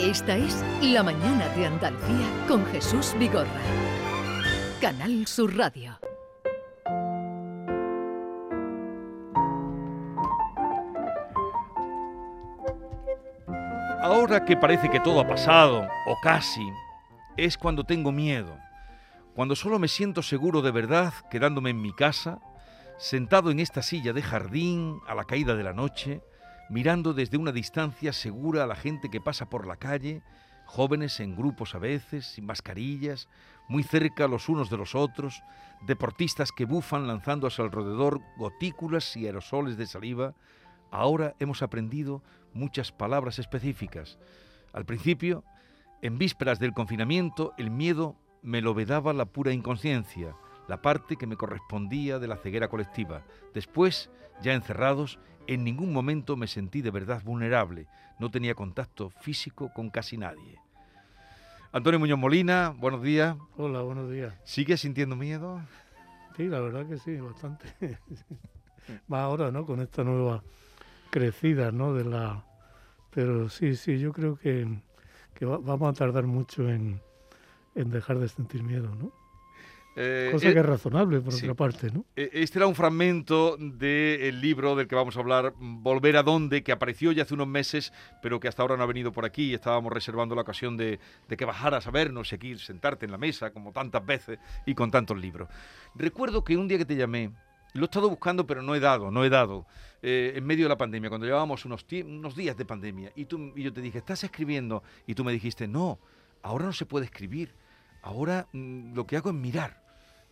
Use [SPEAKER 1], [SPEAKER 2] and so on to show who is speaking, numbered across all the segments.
[SPEAKER 1] Esta es La Mañana de Andalucía con Jesús Vigorra. Canal Sur Radio.
[SPEAKER 2] Ahora que parece que todo ha pasado, o casi, es cuando tengo miedo, cuando solo me siento seguro de verdad quedándome en mi casa, sentado en esta silla de jardín a la caída de la noche, mirando desde una distancia segura a la gente que pasa por la calle, jóvenes en grupos a veces, sin mascarillas, muy cerca los unos de los otros, deportistas que bufan lanzando a su alrededor gotículas y aerosoles de saliva, ahora hemos aprendido muchas palabras específicas. Al principio, en vísperas del confinamiento, el miedo me lo vedaba la pura inconsciencia, la parte que me correspondía de la ceguera colectiva. Después, ya encerrados, en ningún momento me sentí de verdad vulnerable. No tenía contacto físico con casi nadie. Antonio Muñoz Molina, buenos días.
[SPEAKER 3] Hola, buenos días.
[SPEAKER 2] ¿Sigues sintiendo miedo?
[SPEAKER 3] Sí, la verdad que sí, bastante. Más ahora, ¿no? Con esta nueva crecida, ¿no? De la... Pero sí, sí, yo creo que, que vamos a tardar mucho en, en dejar de sentir miedo, ¿no? Eh, Cosa que es razonable, por otra parte, ¿no?
[SPEAKER 2] Eh, este era un fragmento del libro del que vamos a hablar, Volver a dónde, que apareció ya hace unos meses, pero que hasta ahora no ha venido por aquí. Estábamos reservando la ocasión de, que bajaras a vernos y aquí sentarte en la mesa, como tantas veces y con tantos libros. Recuerdo que un día que te llamé, lo he estado buscando, pero no he dado, no he dado. Eh, en medio de la pandemia, cuando llevábamos unos, unos días de pandemia, y, tú, y yo te dije, ¿estás escribiendo? Y tú me dijiste, no, ahora no se puede escribir. Ahora mm, lo que hago es mirar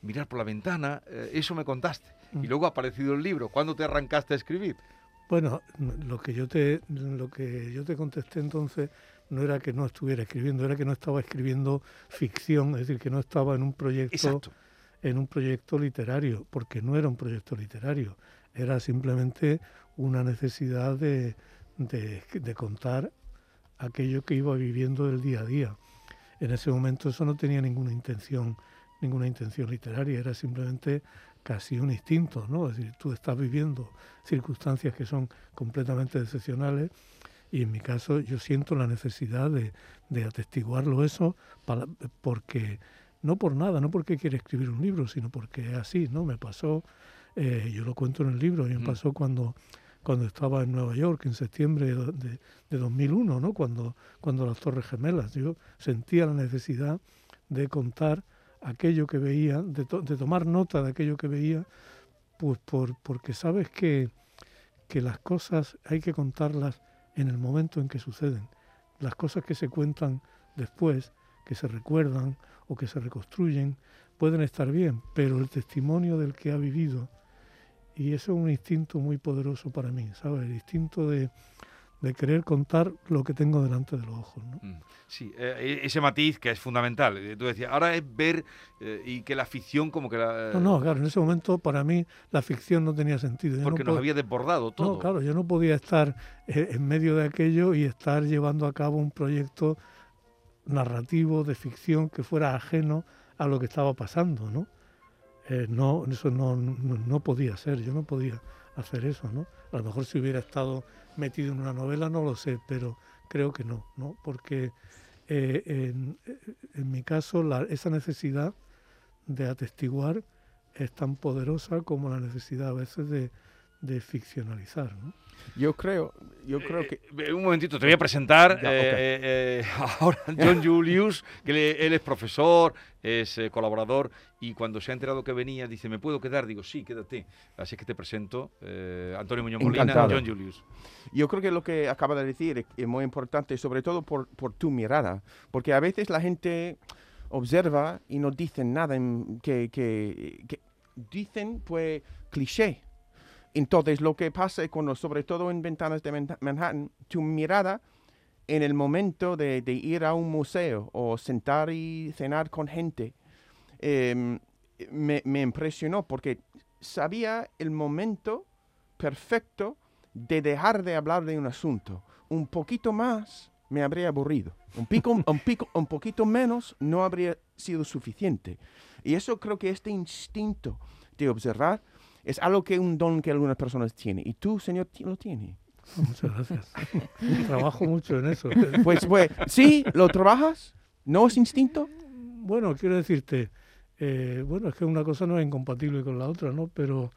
[SPEAKER 2] mirar por la ventana, eh, eso me contaste. Y mm. luego ha aparecido el libro. ¿Cuándo te arrancaste a escribir?
[SPEAKER 3] Bueno, lo que yo te lo que yo te contesté entonces no era que no estuviera escribiendo, era que no estaba escribiendo ficción, es decir, que no estaba en un proyecto en un proyecto literario, porque no era un proyecto literario, era simplemente una necesidad de, de, de contar aquello que iba viviendo del día a día. En ese momento eso no tenía ninguna intención ninguna intención literaria, era simplemente casi un instinto, ¿no? Es decir, tú estás viviendo circunstancias que son completamente excepcionales y en mi caso yo siento la necesidad de, de atestiguarlo eso para, porque no por nada, no porque quiera escribir un libro, sino porque es así, ¿no? Me pasó, eh, yo lo cuento en el libro, y me pasó cuando cuando estaba en Nueva York en septiembre de, de, 2001, ¿no? Cuando, cuando las Torres Gemelas, yo sentía la necesidad de contar aquello que veía, de, tomar nota de aquello que veía, pues por, porque sabes que, que las cosas hay que contarlas en el momento en que suceden. Las cosas que se cuentan después, que se recuerdan o que se reconstruyen, pueden estar bien, pero el testimonio del que ha vivido, y eso es un instinto muy poderoso para mí, ¿sabes? El instinto de, de querer contar lo que tengo delante de los ojos. ¿no? Mm,
[SPEAKER 2] sí, eh, e-, ese matiz que es fundamental. Eh, tú decías, ahora es ver eh, y que la ficción como que la...
[SPEAKER 3] No, no, claro, en ese momento para mí la ficción no tenía sentido.
[SPEAKER 2] porque nos había desbordado todo.
[SPEAKER 3] No, claro, yo no podía estar en medio de aquello y estar llevando a cabo un proyecto narrativo de ficción que fuera ajeno a lo que estaba pasando, ¿no? no, eso no, no, no podía ser, yo no podía hacer eso, ¿no? A lo mejor si hubiera estado metido en una novela, no lo sé, pero creo que no, ¿no? Porque eh, en, en, mi caso la, esa necesidad de atestiguar es tan poderosa como la necesidad a veces de, de ficcionalizar. ¿no?
[SPEAKER 4] Yo creo, yo creo
[SPEAKER 2] eh,
[SPEAKER 4] que...
[SPEAKER 2] Eh, un momentito, te voy a presentar eh, ahora John Julius, que él es profesor, es colaborador, y cuando se ha enterado que venía, dice, ¿me puedo quedar? Digo, sí, quédate. Así que te presento, Antonio Muñoz Molina, John Julius.
[SPEAKER 4] Yo creo que lo que acaba de decir es muy importante, sobre todo por, por tu mirada, porque a veces la gente observa y no dicen nada que, que, que dicen pues cliché entonces, lo que pasa sobre todo en ventanas de Manhattan, tu mirada en el momento de, ir a un museo o sentar y cenar con gente, em, me, impresionó porque sabía el momento perfecto de dejar de hablar de un asunto. Un poquito más me habría aburrido. Un, pico, un, pico, un poquito menos no habría sido suficiente. Y eso creo que este instinto de observar es algo que un don que algunas personas tienen. Y tú, Señor, lo tienes.
[SPEAKER 3] muchas gracias. Trabajo mucho en eso.
[SPEAKER 4] Pues, pues, ¿sí? ¿Lo trabajas? ¿No es instinto?
[SPEAKER 3] Bueno, quiero decirte, eh, bueno, es que una cosa no es incompatible con la otra, ¿no? Pero,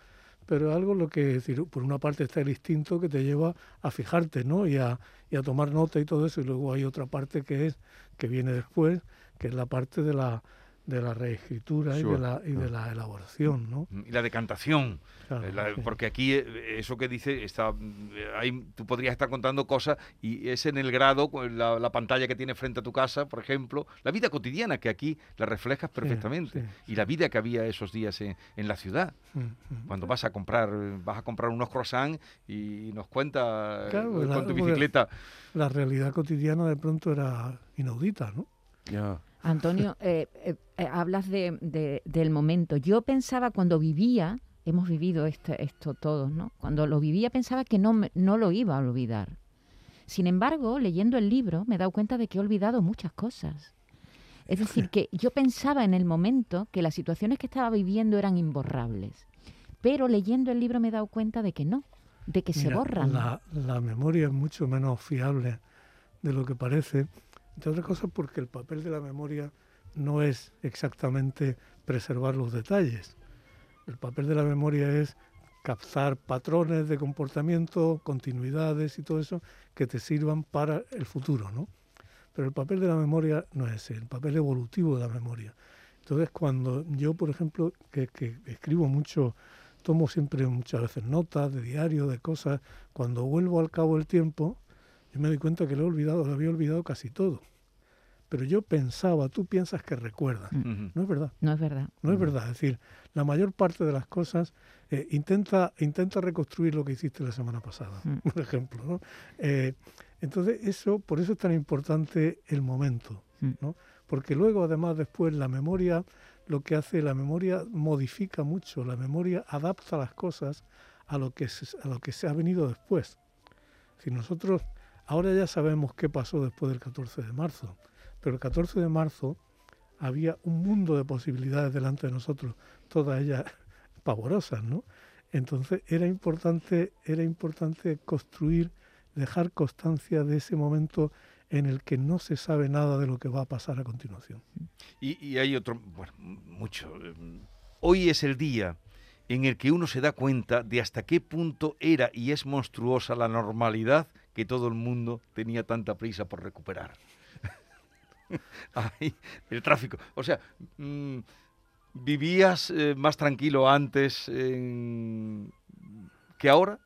[SPEAKER 3] pero algo lo que, decir, por una parte está el instinto que te lleva a fijarte, ¿no? Y a, y a tomar nota y todo eso, y luego hay otra parte que es, que viene después, que es la parte de la, de la reescritura y, de la, y de la elaboración, ¿no?
[SPEAKER 2] Y la decantación, eh, porque aquí eh, eso que dice, está, hay, eh, tú podrías estar contando cosas y es en el grado, la, la, pantalla que tiene frente a tu casa, por ejemplo, la vida cotidiana que aquí la reflejas perfectamente y la vida que había esos días en, en la ciudad. Mm, mm. Cuando vas a comprar, vas a comprar unos croissants y nos cuenta con tu bicicleta.
[SPEAKER 3] La realidad cotidiana de pronto era inaudita, ¿no?
[SPEAKER 5] Ya. Antonio, eh, eh, eh, hablas de, del momento. Yo pensaba cuando vivía, hemos vivido este, esto todos, ¿no? Cuando lo vivía pensaba que no, no lo iba a olvidar. Sin embargo, leyendo el libro me he dado cuenta de que he olvidado muchas cosas. Es decir, que yo pensaba en el momento que las situaciones que estaba viviendo eran imborrables. Pero leyendo el libro me he dado cuenta de que no, de que se borran.
[SPEAKER 3] La, la memoria es mucho menos fiable de lo que parece entre otras cosas porque el papel de la memoria no es exactamente preservar los detalles. El papel de la memoria es captar patrones de comportamiento, continuidades y todo eso que te sirvan para el futuro, ¿no? Pero el papel de la memoria no es ese, el papel evolutivo de la memoria. Entonces, cuando yo, por ejemplo, que, que escribo mucho, tomo siempre muchas veces notas de diario, de cosas, cuando vuelvo al cabo del tiempo, yo me doy cuenta que lo he olvidado, lo había olvidado casi todo. Pero yo pensaba, tú piensas que recuerdas. Mm. No es verdad.
[SPEAKER 5] No es verdad.
[SPEAKER 3] No es verdad. Es decir, la mayor parte de las cosas eh, intenta, intenta reconstruir lo que hiciste la semana pasada, mm. por ejemplo. ¿no? Eh, entonces, eso, por eso es tan importante el momento. Mm. ¿no? Porque luego, además, después la memoria, lo que hace, la memoria modifica mucho, la memoria adapta las cosas a lo que a lo que se ha venido después. Si nosotros Ahora ya sabemos qué pasó después del 14 de marzo, pero el 14 de marzo había un mundo de posibilidades delante de nosotros, todas ellas pavorosas, ¿no? Entonces era importante, era importante construir, dejar constancia de ese momento en el que no se sabe nada de lo que va a pasar a continuación.
[SPEAKER 2] Y, y hay otro, bueno, mucho. Hoy es el día en el que uno se da cuenta de hasta qué punto era y es monstruosa la normalidad que todo el mundo tenía tanta prisa por recuperar. el tráfico. O sea, mm, ¿vivías eh, más tranquilo antes que ahora?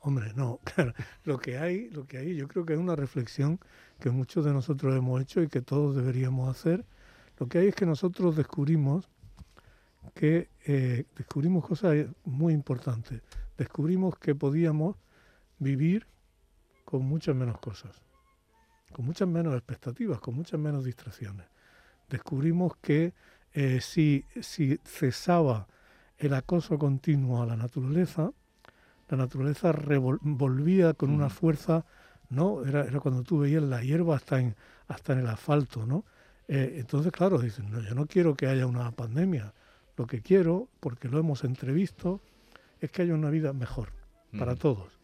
[SPEAKER 3] Hombre, no, claro. Lo que hay, lo que hay, yo creo que es una reflexión que muchos de nosotros hemos hecho y que todos deberíamos hacer. Lo que hay es que nosotros descubrimos que eh, descubrimos cosas muy importantes. Descubrimos que podíamos vivir con muchas menos cosas, con muchas menos expectativas, con muchas menos distracciones. Descubrimos que eh, si, si cesaba el acoso continuo a la naturaleza, la naturaleza volvía con una fuerza, ¿no? Era, era, cuando tú veías la hierba hasta en, hasta en el asfalto, ¿no? Eh, entonces, claro, dicen, no, yo no quiero que haya una pandemia. Lo que quiero, porque lo hemos entrevisto, es que haya una vida mejor para todos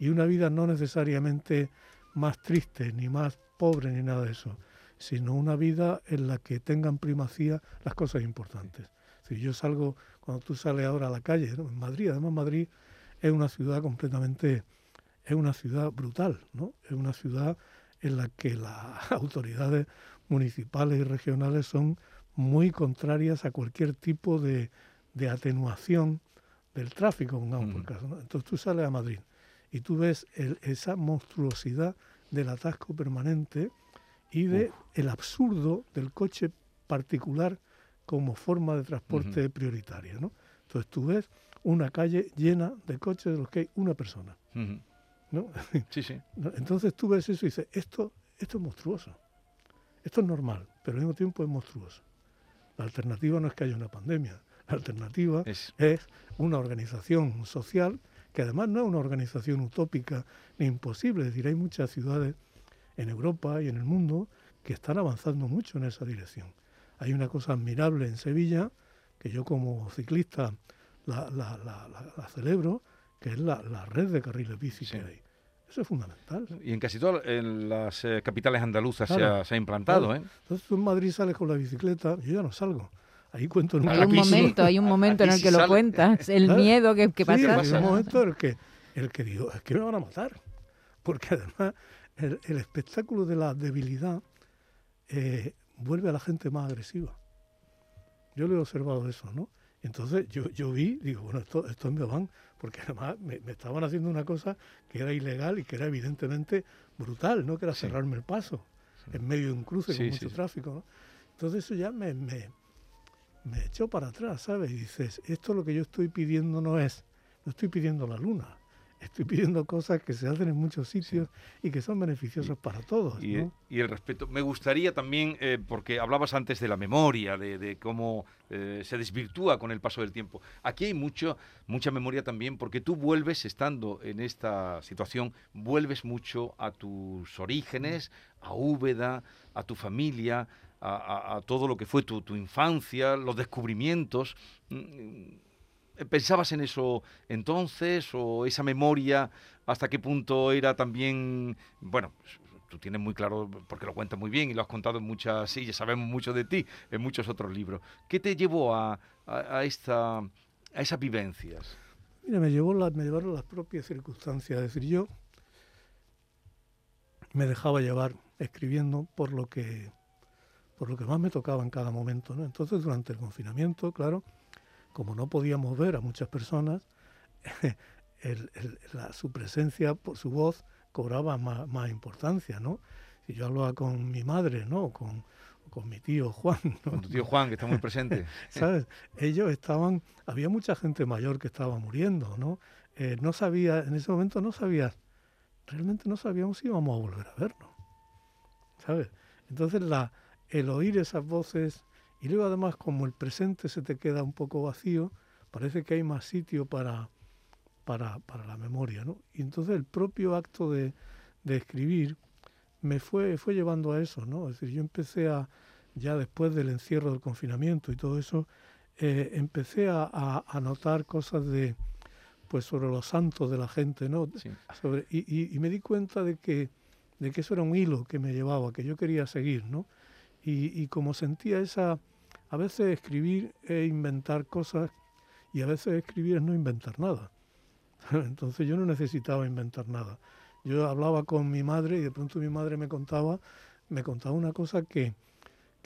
[SPEAKER 3] y una vida no necesariamente más triste, ni más pobre, ni nada de eso, sino una vida en la que tengan primacía las cosas importantes. Si yo salgo, cuando tú sales ahora a la calle, en Madrid, además Madrid es una ciudad completamente, es una ciudad brutal, ¿no? Es una ciudad en la que las autoridades municipales y regionales son muy contrarias a cualquier tipo de, atenuación del tráfico, pongamos por caso. Entonces tú sales a Madrid y tú ves esa monstruosidad del atasco permanente y de el absurdo del coche particular como forma de transporte prioritaria, ¿no? Entonces tú ves una calle llena de coches de los que hay una persona, ¿no?
[SPEAKER 2] Sí, sí.
[SPEAKER 3] Entonces tú ves eso y dices, esto, esto es monstruoso, esto es normal, pero al mismo tiempo es monstruoso. La alternativa no es que haya una pandemia, la alternativa es una organización social que además no es una organización utópica ni imposible. Es decir, hay muchas ciudades en Europa y en el mundo que están avanzando mucho en esa dirección. Hay una cosa admirable en Sevilla, que yo como ciclista la, celebro, que es la, red de carriles bici que hay. Eso es fundamental.
[SPEAKER 2] Y en casi todas las eh, capitales andaluzas se, ha, implantado. ¿eh?
[SPEAKER 3] Entonces tú en Madrid sales con la bicicleta, yo ya no salgo. Ahí cuento
[SPEAKER 5] en un Hay un momento, hay un momento en el que lo cuentas, el miedo que, que pasa.
[SPEAKER 3] Hay un momento en el que, el que digo, es que me van a matar. Porque además el, espectáculo de la debilidad eh, vuelve a la gente más agresiva. Yo lo he observado eso, ¿no? Entonces yo, yo vi, digo, bueno, esto, esto me van, porque además me, estaban haciendo una cosa que era ilegal y que era evidentemente brutal, ¿no? Que era cerrarme el paso en medio de un cruce con mucho tráfico, ¿no? Entonces eso ya me, me, me echó para atrás, ¿sabes? Y dices, esto lo que yo estoy pidiendo no es, no estoy pidiendo la luna, estoy pidiendo cosas que se hacen en muchos sitios y que son beneficiosas para todos.
[SPEAKER 2] Y, el respeto. Me gustaría también, eh, porque hablabas antes de la memoria, de, cómo eh, se desvirtúa con el paso del tiempo. Aquí hay mucho, mucha memoria también, porque tú vuelves, estando en esta situación, vuelves mucho a tus orígenes, a Úbeda, a tu familia, a, todo lo que fue tu, tu infancia, los descubrimientos mm, ¿Pensabas en eso entonces o esa memoria hasta qué punto era también, bueno, tú tienes muy claro, porque lo cuentas muy bien y lo has contado en muchas, sí, ya sabemos mucho de ti, en muchos otros libros. ¿Qué te llevó a, a, esta, a esas vivencias?
[SPEAKER 3] Mira, me, llevó me llevaron las propias circunstancias. Es decir, yo me dejaba llevar escribiendo por lo que por lo que más me tocaba en cada momento. ¿no? Entonces, durante el confinamiento, claro, como no podíamos ver a muchas personas, su presencia, por su voz, cobraba más, importancia, ¿no? Si yo hablaba con mi madre, ¿no? Con, con mi tío Juan.
[SPEAKER 2] Con tu tío Juan, que está muy presente.
[SPEAKER 3] ¿Sabes? Ellos estaban, había mucha gente mayor que estaba muriendo, ¿no? Eh, no sabía, en ese momento no sabía, realmente no sabíamos si íbamos a volver a vernos, ¿sabes? Entonces la, el oír esas voces y luego además como el presente se te queda un poco vacío, parece que hay más sitio para, para, para la memoria. ¿no? Y entonces el propio acto de, de, escribir me fue, fue llevando a eso. ¿no? Es decir, yo empecé a, ya después del encierro del confinamiento y todo eso, eh, empecé a, a, notar cosas de pues sobre los santos de la gente, ¿no? Sobre, y, y, me di cuenta de que, de que eso era un hilo que me llevaba, que yo quería seguir, ¿no? Y, y como sentía esa, a veces escribir es inventar cosas y a veces escribir es no inventar nada. Entonces yo no necesitaba inventar nada. Yo hablaba con mi madre y de pronto mi madre me contaba, me contaba una cosa que,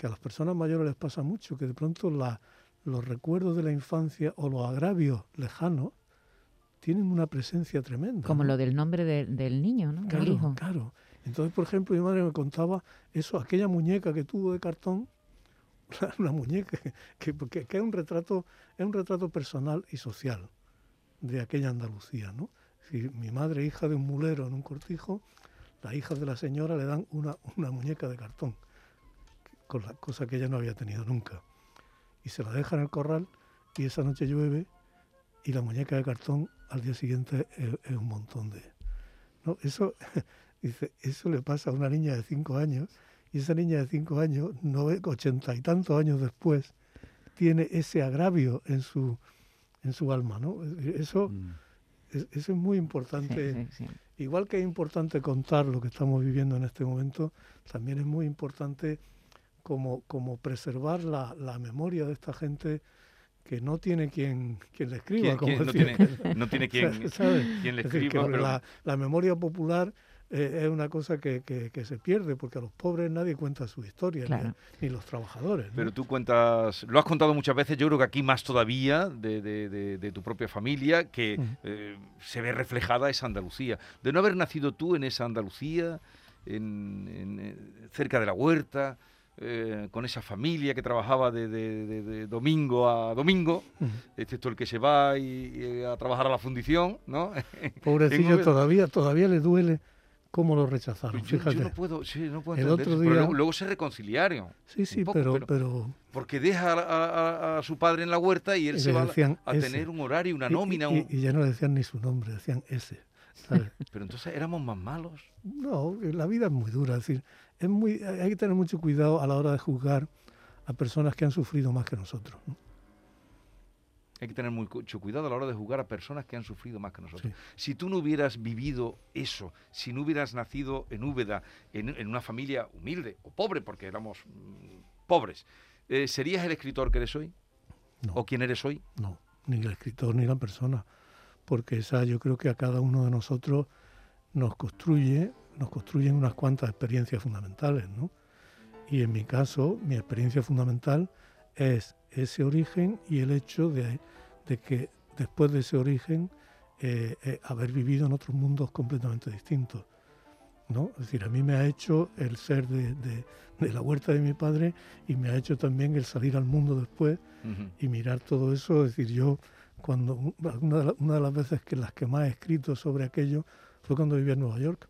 [SPEAKER 3] a las personas mayores les pasa mucho, que de pronto la, los recuerdos de la infancia o los agravios lejanos tienen una presencia tremenda.
[SPEAKER 5] Como lo del nombre del niño, ¿no?
[SPEAKER 3] Claro, claro. Entonces, por ejemplo, mi madre me contaba eso, aquella muñeca que tuvo de cartón, una muñeca, que, que, es, un retrato, es un retrato personal y social de aquella Andalucía. ¿no? Si mi madre, hija de un mulero en un cortijo, las hijas de la señora le dan una, una muñeca de cartón, con la cosa que ella no había tenido nunca. Y se la deja en el corral y esa noche llueve y la muñeca de cartón al día siguiente es, un montón de... ¿no? Eso, dice, eso le pasa a una niña de cinco años y esa niña de cinco años, ochenta y tantos años después, tiene ese agravio en su, en su alma, ¿no? Eso, mm. es, eso es muy importante. Igual que es importante contar lo que estamos viviendo en este momento, también es muy importante como, como preservar la, la memoria de esta gente que no tiene quien, quien le escriba. Como
[SPEAKER 2] no, tiene, no tiene quien, quien le escriba.
[SPEAKER 3] la, la, memoria popular eh, es una cosa que, que, se pierde, porque a los pobres nadie cuenta su historia, ni, los trabajadores.
[SPEAKER 2] Pero tú cuentas, lo has contado muchas veces, yo creo que aquí más todavía de, de, de, tu propia familia, que eh, se ve reflejada esa Andalucía. De no haber nacido tú en esa Andalucía, en, eh, cerca de la huerta, con esa familia que trabajaba de, domingo a domingo, excepto el que se va y, a trabajar a la fundición, ¿no?
[SPEAKER 3] Pobrecillo, todavía, todavía le duele cómo lo rechazaron.
[SPEAKER 2] Yo,
[SPEAKER 3] Fíjate.
[SPEAKER 2] no puedo, sí, no puedo el otro día... pero luego, se reconciliaron.
[SPEAKER 3] Sí, sí, pero, pero,
[SPEAKER 2] Porque deja a, su padre en la huerta y él se va a, tener un horario, una nómina.
[SPEAKER 3] Y, ya no decían ni su nombre, decían ese.
[SPEAKER 2] pero entonces éramos más malos.
[SPEAKER 3] No, la vida es muy dura. Es decir, es muy, hay que tener mucho cuidado a la hora de juzgar a personas que han sufrido más que nosotros.
[SPEAKER 2] Hay que tener mucho cuidado a la hora de jugar a personas que han sufrido más que nosotros. Si tú no hubieras vivido eso, si no hubieras nacido en Úbeda, en, una familia humilde o pobre, porque éramos mm, pobres, eh, ¿serías el escritor que eres hoy? ¿O quién eres hoy?
[SPEAKER 3] No, ni el escritor ni la persona, porque esa yo creo que a cada uno de nosotros nos construye, nos construyen unas cuantas experiencias fundamentales, ¿no? Y en mi caso, mi experiencia fundamental es ese origen y el hecho de, que después de ese origen eh, eh, haber vivido en otros mundos completamente distintos. ¿no? Es decir, a mí me ha hecho el ser de, la huerta de mi padre y me ha hecho también el salir al mundo después y mirar todo eso. Es decir, yo, cuando una de, las veces que las que más he escrito sobre aquello fue cuando vivía en Nueva York.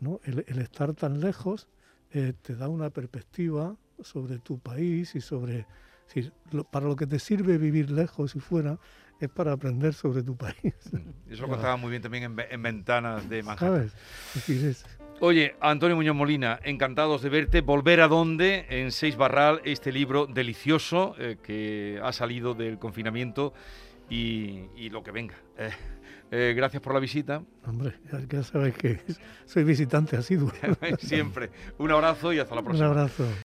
[SPEAKER 3] ¿no? El, estar tan lejos eh, te da una perspectiva sobre tu país y sobre decir, para lo que te sirve vivir lejos y fuera es para aprender sobre tu país.
[SPEAKER 2] Eso lo contaba muy bien también en, Ventanas de Manhattan. Oye, Antonio Muñoz Molina, encantados de verte. Volver a dónde, en Seis Barral, este libro delicioso eh, que ha salido del confinamiento y, lo que venga. Eh, eh, gracias por la visita.
[SPEAKER 3] Hombre, ya sabes que soy visitante asiduo.
[SPEAKER 2] Siempre. Un abrazo y hasta la próxima.
[SPEAKER 3] Un abrazo.